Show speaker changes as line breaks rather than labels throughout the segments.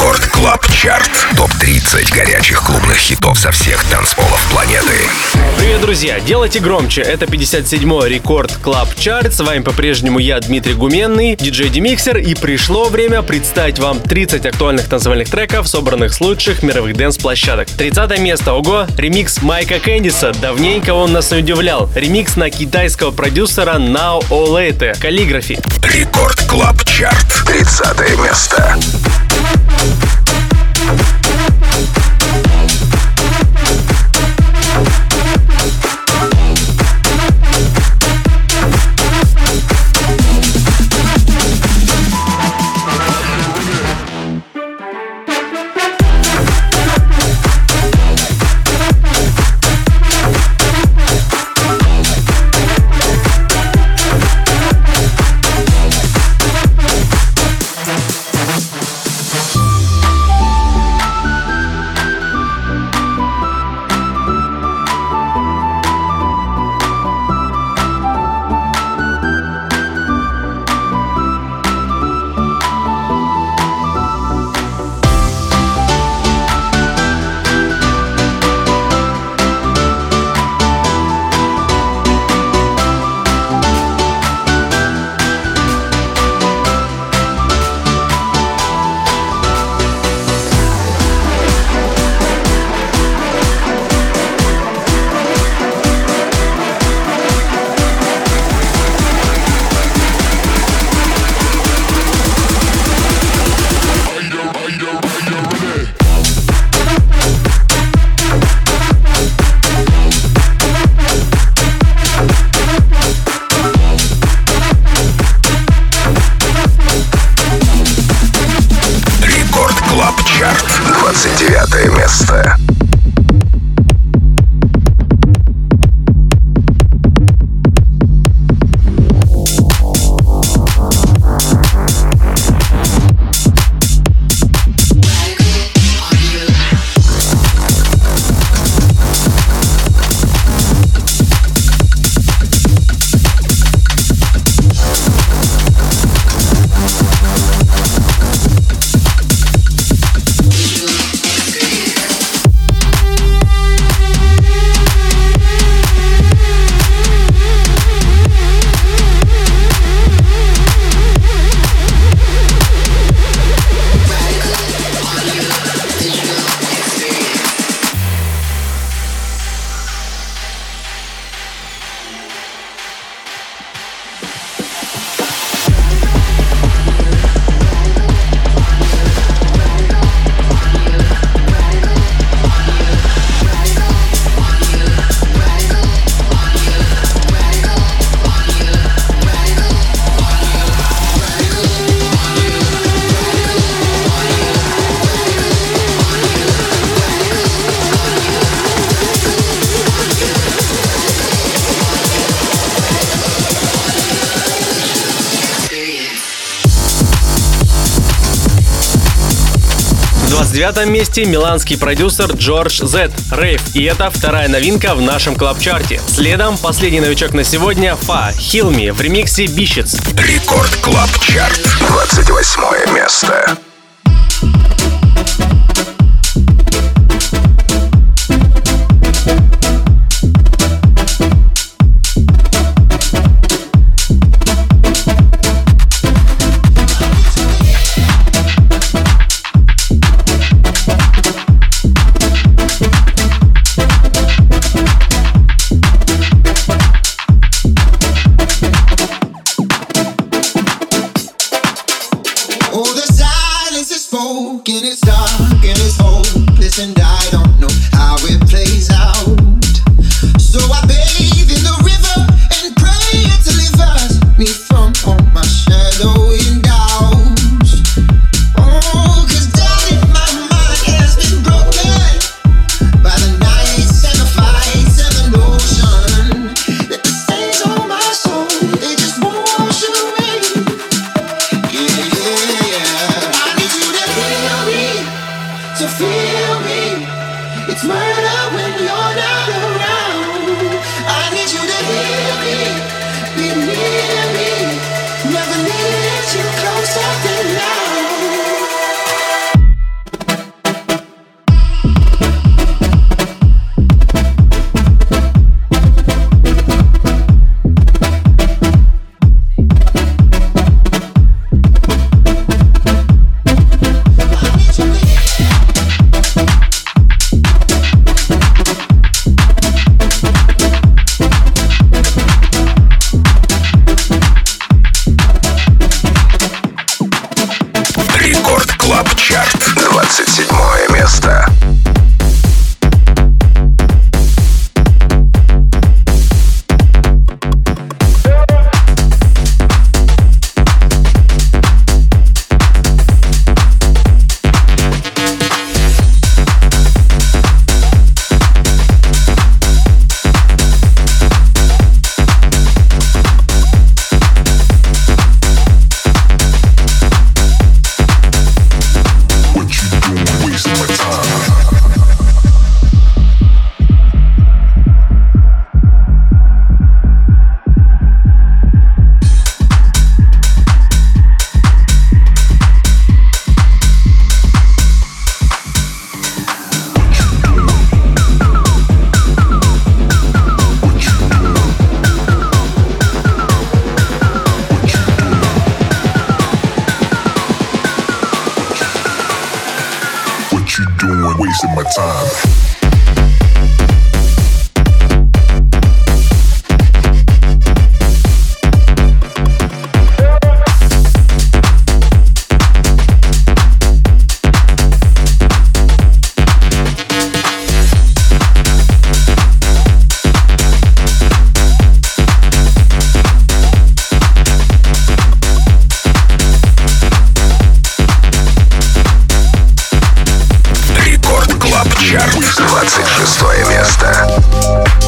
Record Club Chart. Топ-30 горячих клубных хитов со всех танцполов планеты.
Привет, друзья! Делайте громче. Это 57-й Record Club Chart. С вами по-прежнему я, Дмитрий Гуменный, диджей Demixer. И пришло время представить вам 30 актуальных танцевальных треков, собранных с лучших мировых дэнс-площадок. 30 место. Ого! Ремикс Майка Кэндиса. Давненько он нас не удивлял. Ремикс на китайского продюсера Now or Later. Calligraphy.
Record Club Chart. 30 место. Thank you.
Девятом месте миланский продюсер Джордж Зет Рейв. И это вторая новинка в нашем клаб-чарте. Следом последний новичок на сегодня Фа Хилми в ремиксе Бищец.
Рекорд Клаб Чарт. 28 место.
you doing wasting my time? 26 место.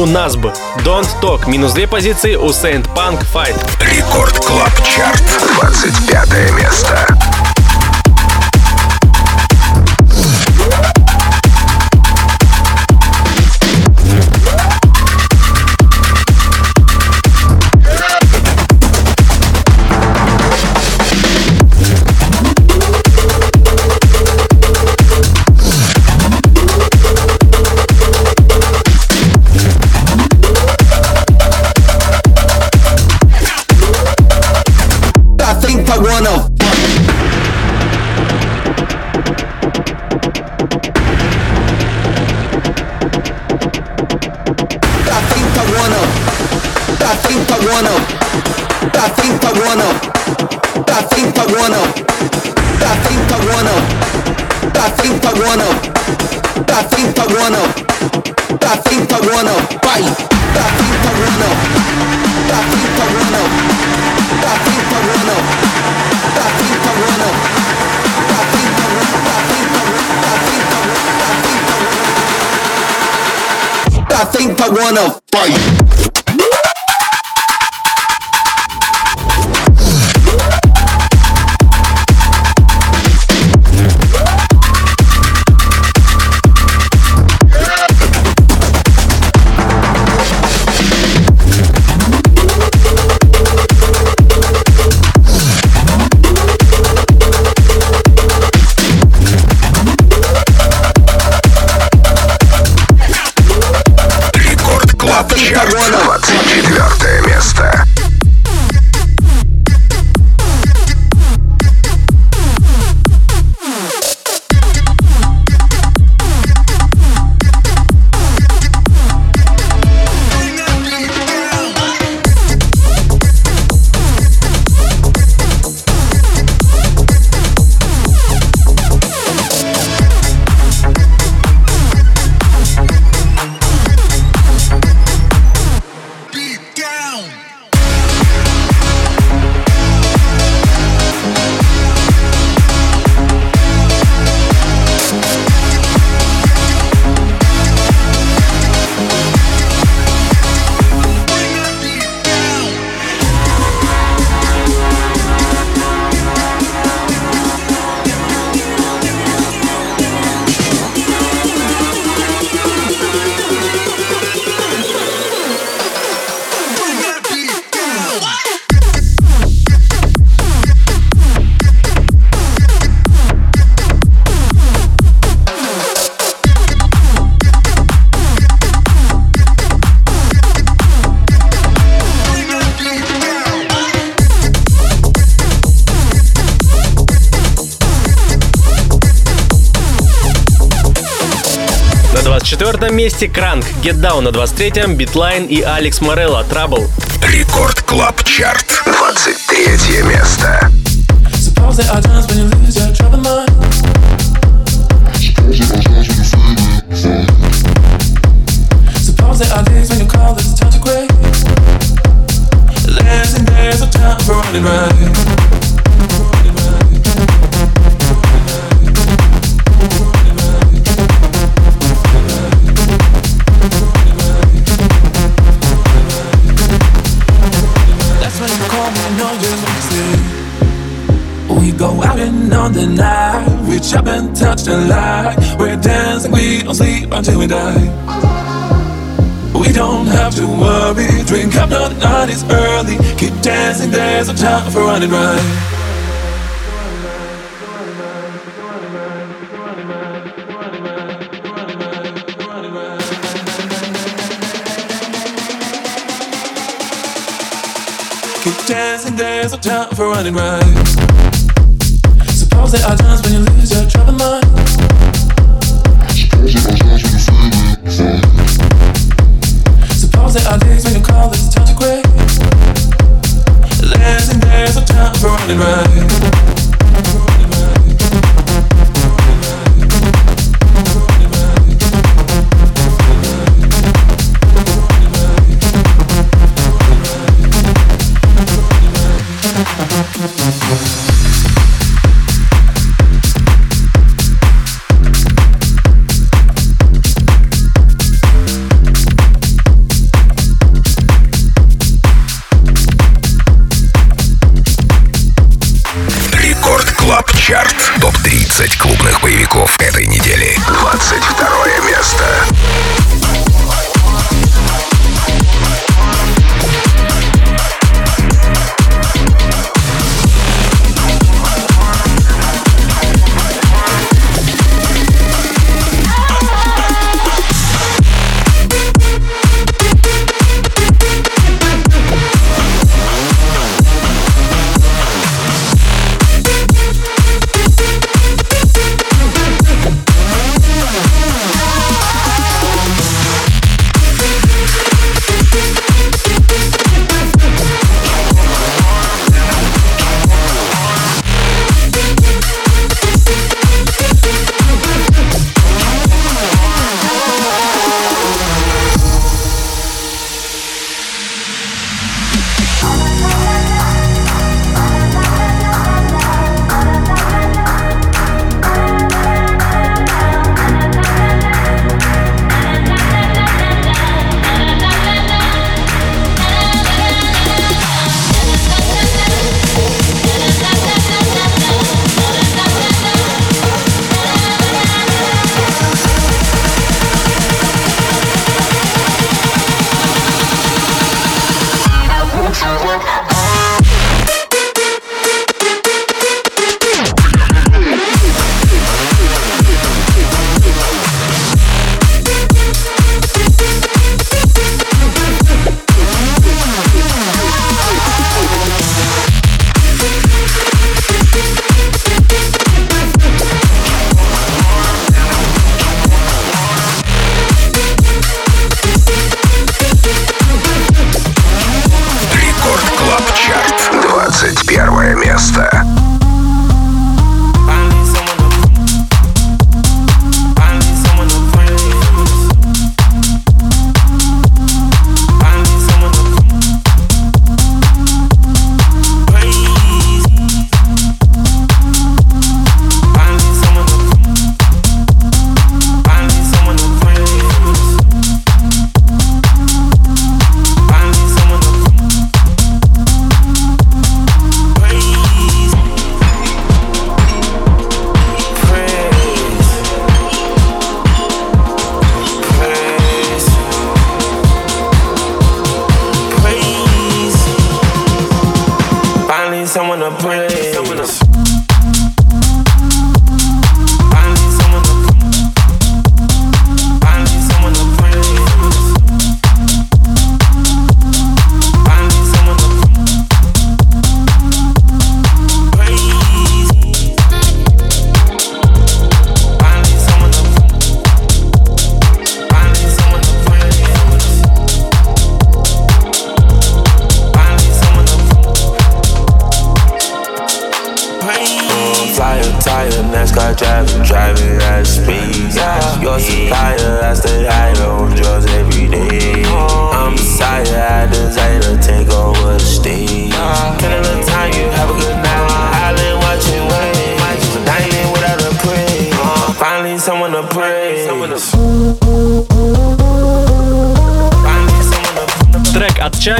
у нас бы. Don't Talk. Минус две позиции у Saint Punk Fight.
Record Club Chart. 25 место.
frente agora não, pra frente.
24 месте Кранк, Get Down на 23-м, Битлайн и Алекс Морелло, Trouble.
Рекорд Клаб Чарт, 23 место.
Suppose there are times when you lose your troubled mind. Suppose there are days when you call this time to quit. There's and there's a time for running right. Touch the light. We're dancing, we don't sleep until we die. We don't have to worry. Drink up, no, the night is early. Keep dancing, there's no time for running right. Keep dancing, there's no time for running right. Suppose there are right. someone to pray.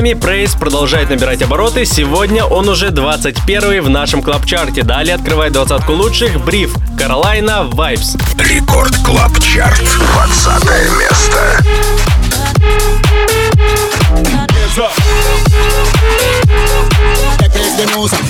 новостями Praise продолжает набирать обороты. Сегодня он уже 21 в нашем клабчарте. Далее открывает двадцатку лучших Breathe Carolina, Vibes.
Record Club Chart. 20 место.
Hands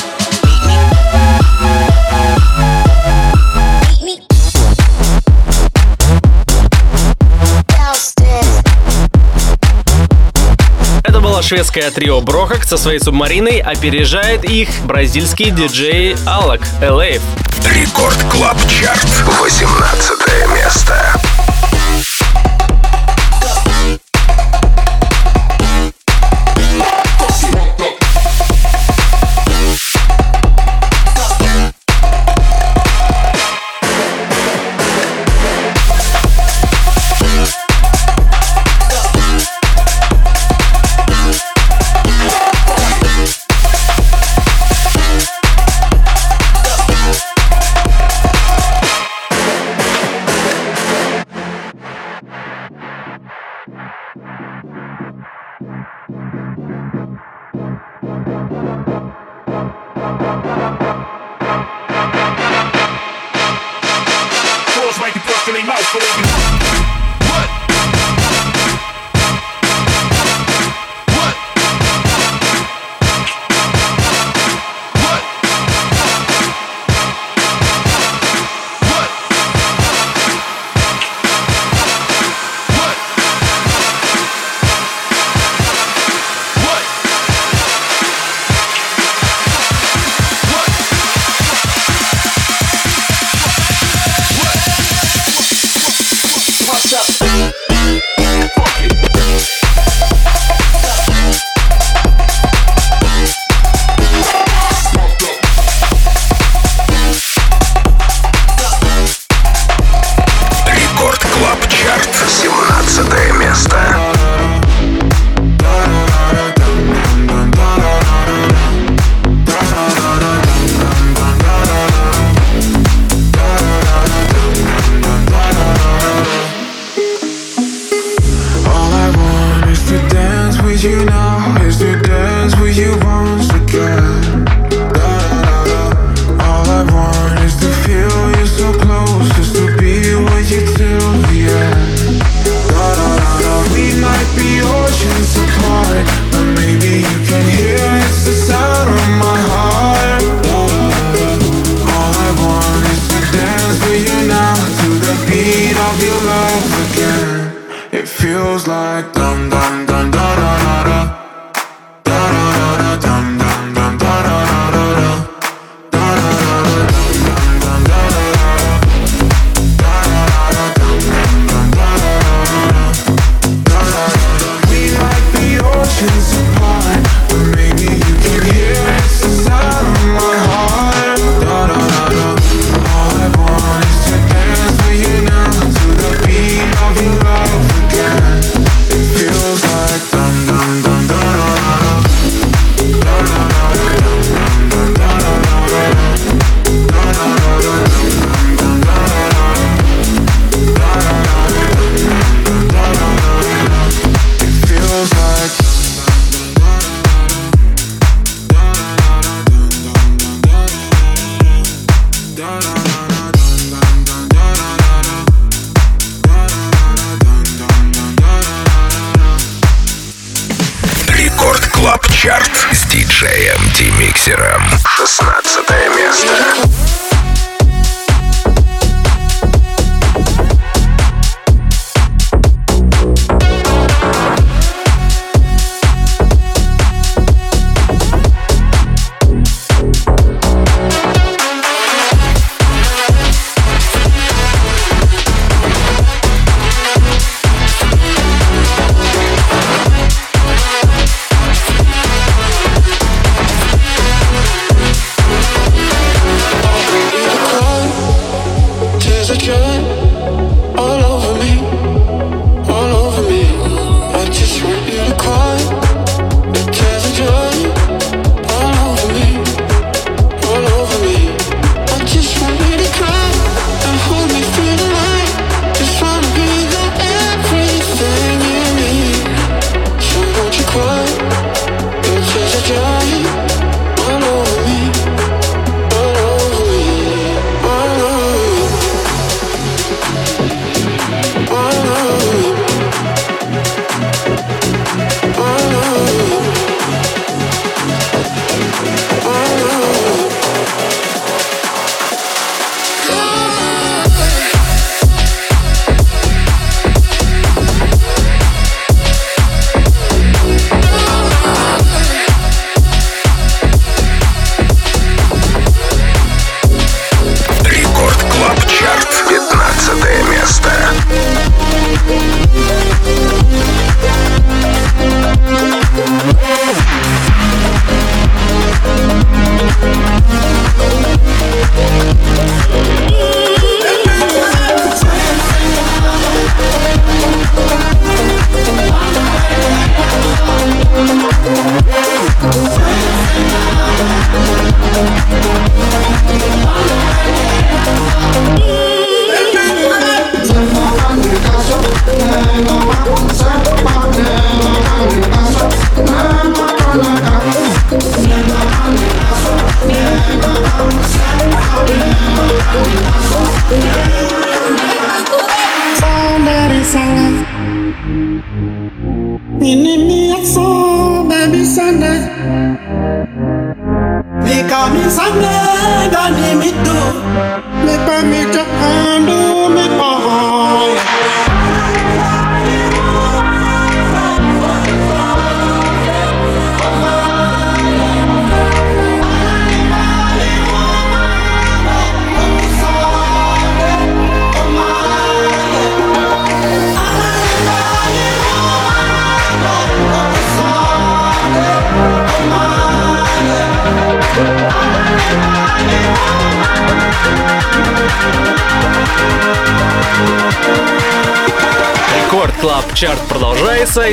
шведское трио Brohug со своей субмариной, опережает их бразильский диджей Alok Alive.
Record Club Chart, 18 место.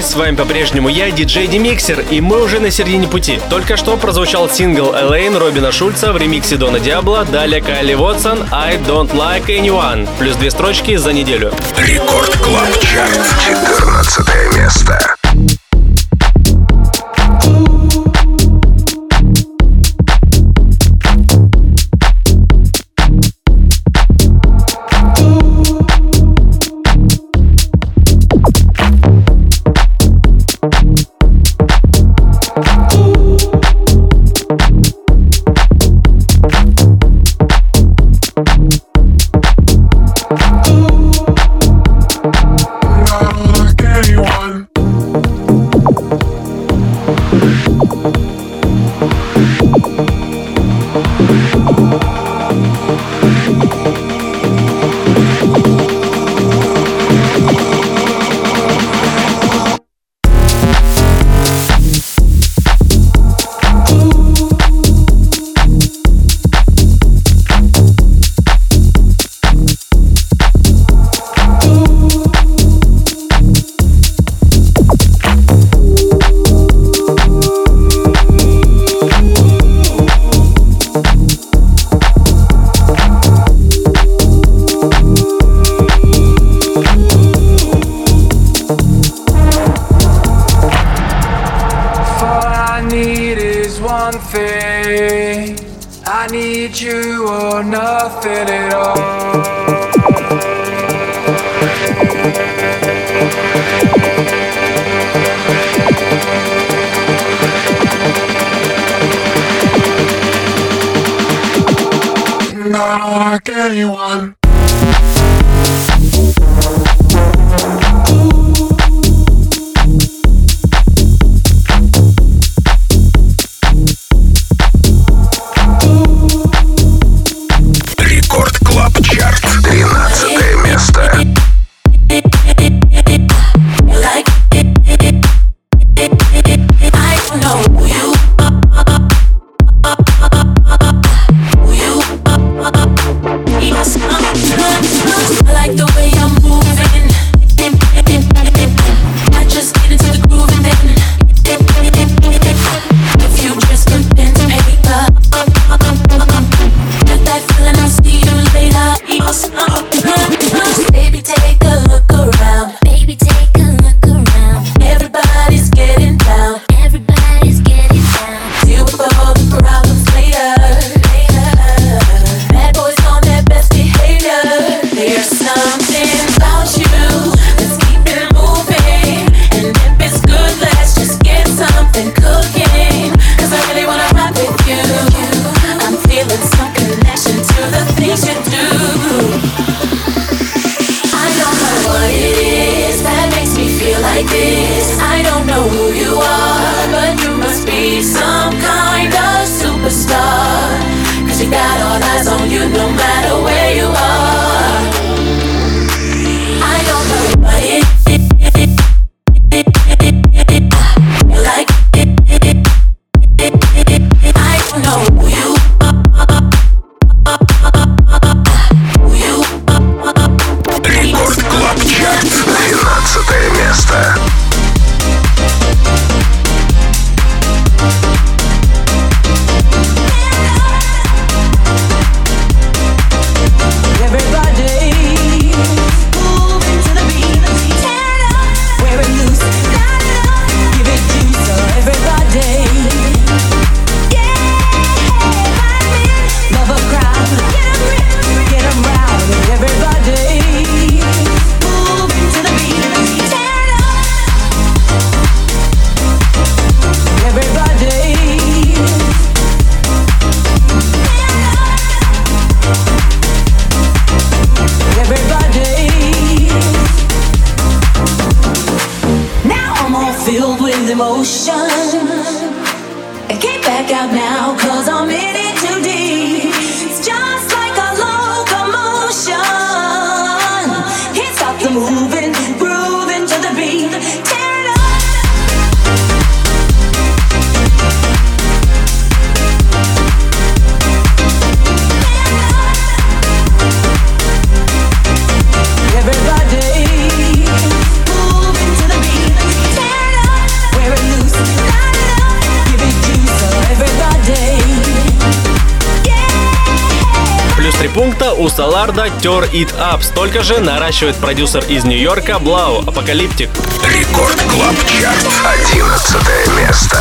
С
вами по-прежнему я, диджей Demixer, и мы уже на середине пути. Только что прозвучал сингл Alane Робина Шульца в ремиксе Дона Диабло, далее Kyle Watson, I Don't Like Anyone, плюс две строчки за неделю.
Record Club Chart 14. not like anyone.
Саларда Tear It Up. Столько же наращивает продюсер из Нью-Йорка 3LAU Apocalyptic.
Record Club Chart. Одиннадцатое место.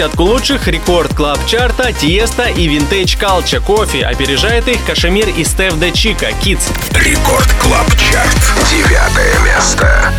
десятку лучших Record Club Chart а Tiësto и Vintage Culture Coffee. Опережает их KSHMR и Stefy De Cicco Kids.
Record Club Chart. Девятое место.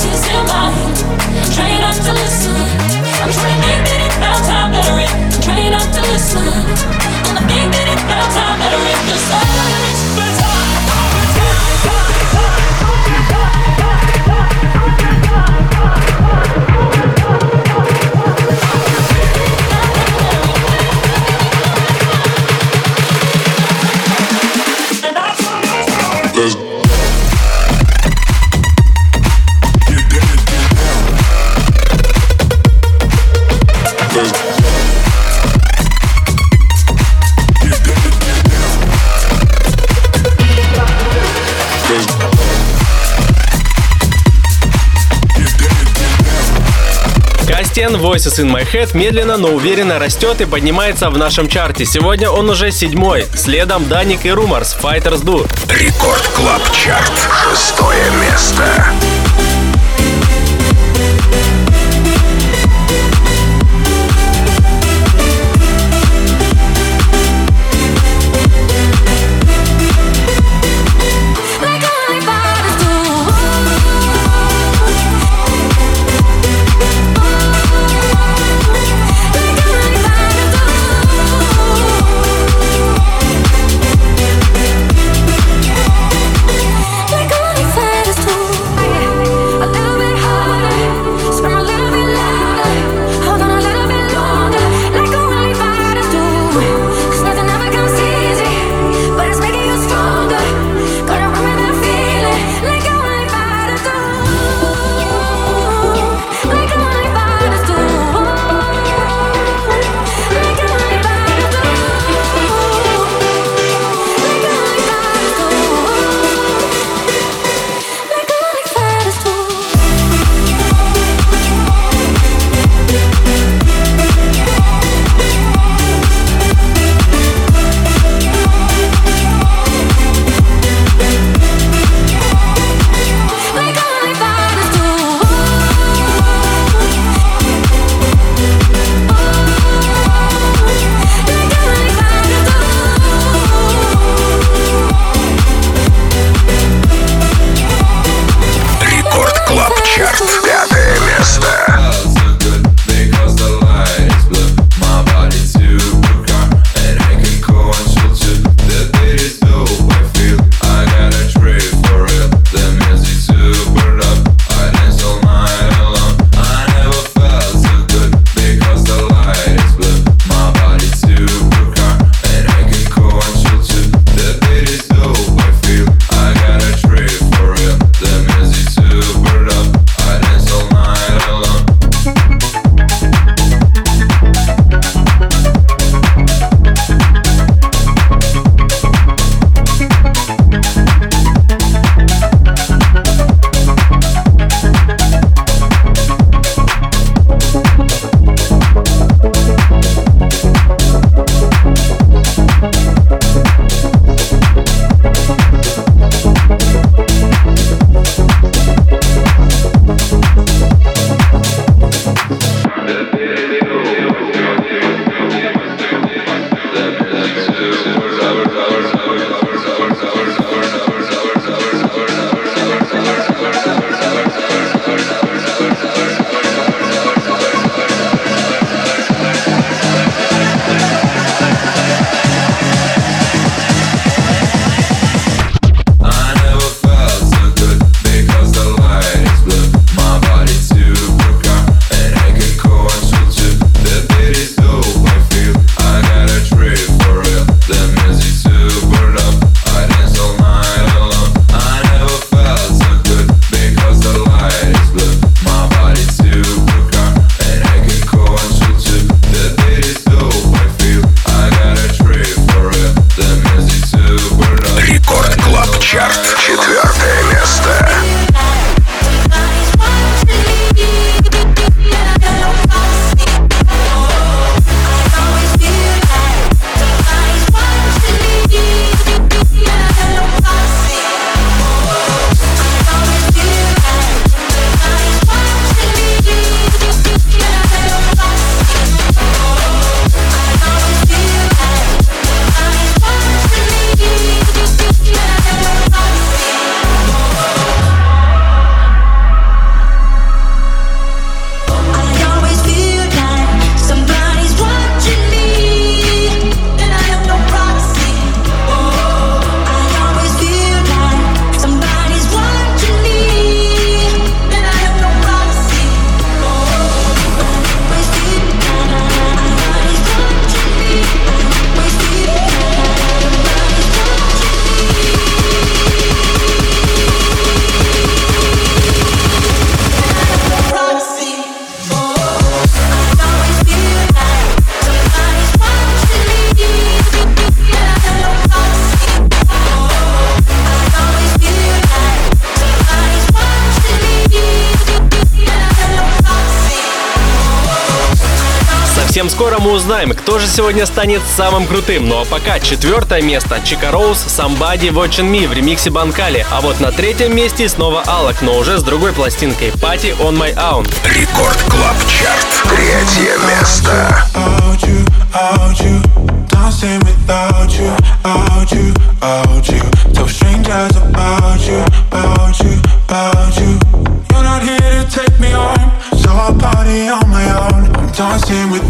Voices in my.
Кастен Voices in My Head медленно, но уверенно растет и поднимается в нашем чарте. Сегодня он уже седьмой. Следом Даник и Руморс Fighters Do.
Рекорд Клаб Чарт. Шестое место.
Сегодня станет самым крутым. Ну а пока четвертое место Chico Rose Somebody Watching Me в ремиксе Банкали. А вот на третьем месте снова Alok, но уже с другой пластинкой Party on My Own.
Record Club Chart. Третье место.
Out you, out you, dancing without you, out you, out you. Tell strangers about you, about you, about you. You're not here to take me home, so I party on my own. I'm dancing without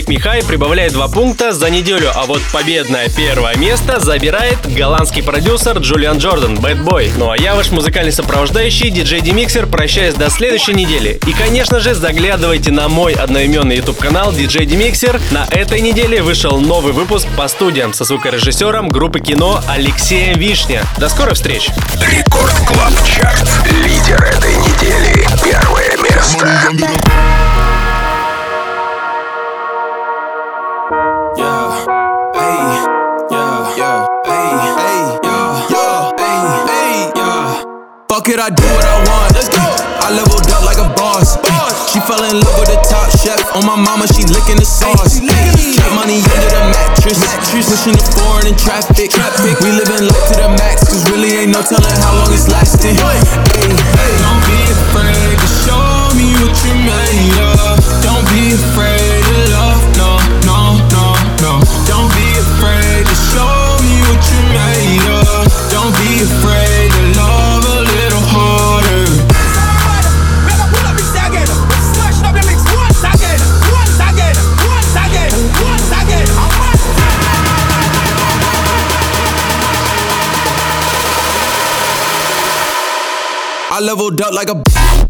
Take Me
прибавляет 2 пункта за неделю, а вот победное первое место забирает голландский продюсер Джулиан Джордан, Bad Boy. Ну а я ваш музыкальный сопровождающий, диджей Demixer, прощаюсь до следующей недели. И, конечно же, заглядывайте на мой одноименный YouTube-канал DJ Demixer. На этой неделе вышел новый выпуск по студиям со звукорежиссером группы кино Алексеем Вишня. До скорых встреч!
Record Club Chart. Лидер этой недели. Первое место.
Fuck it, I do what I want. Let's go. I leveled up like a boss. She fell in love with the top chef. On my mama, she licking the sauce. Trap money under the mattress. Pushing the foreign in traffic. We living life to the max, cause really ain't no telling how long it's lasting. Hey, don't be afraid to show me what you made of. Don't be afraid of love, no, no, no, no. Don't be afraid to show me what you made of. Don't be afraid leveled up like a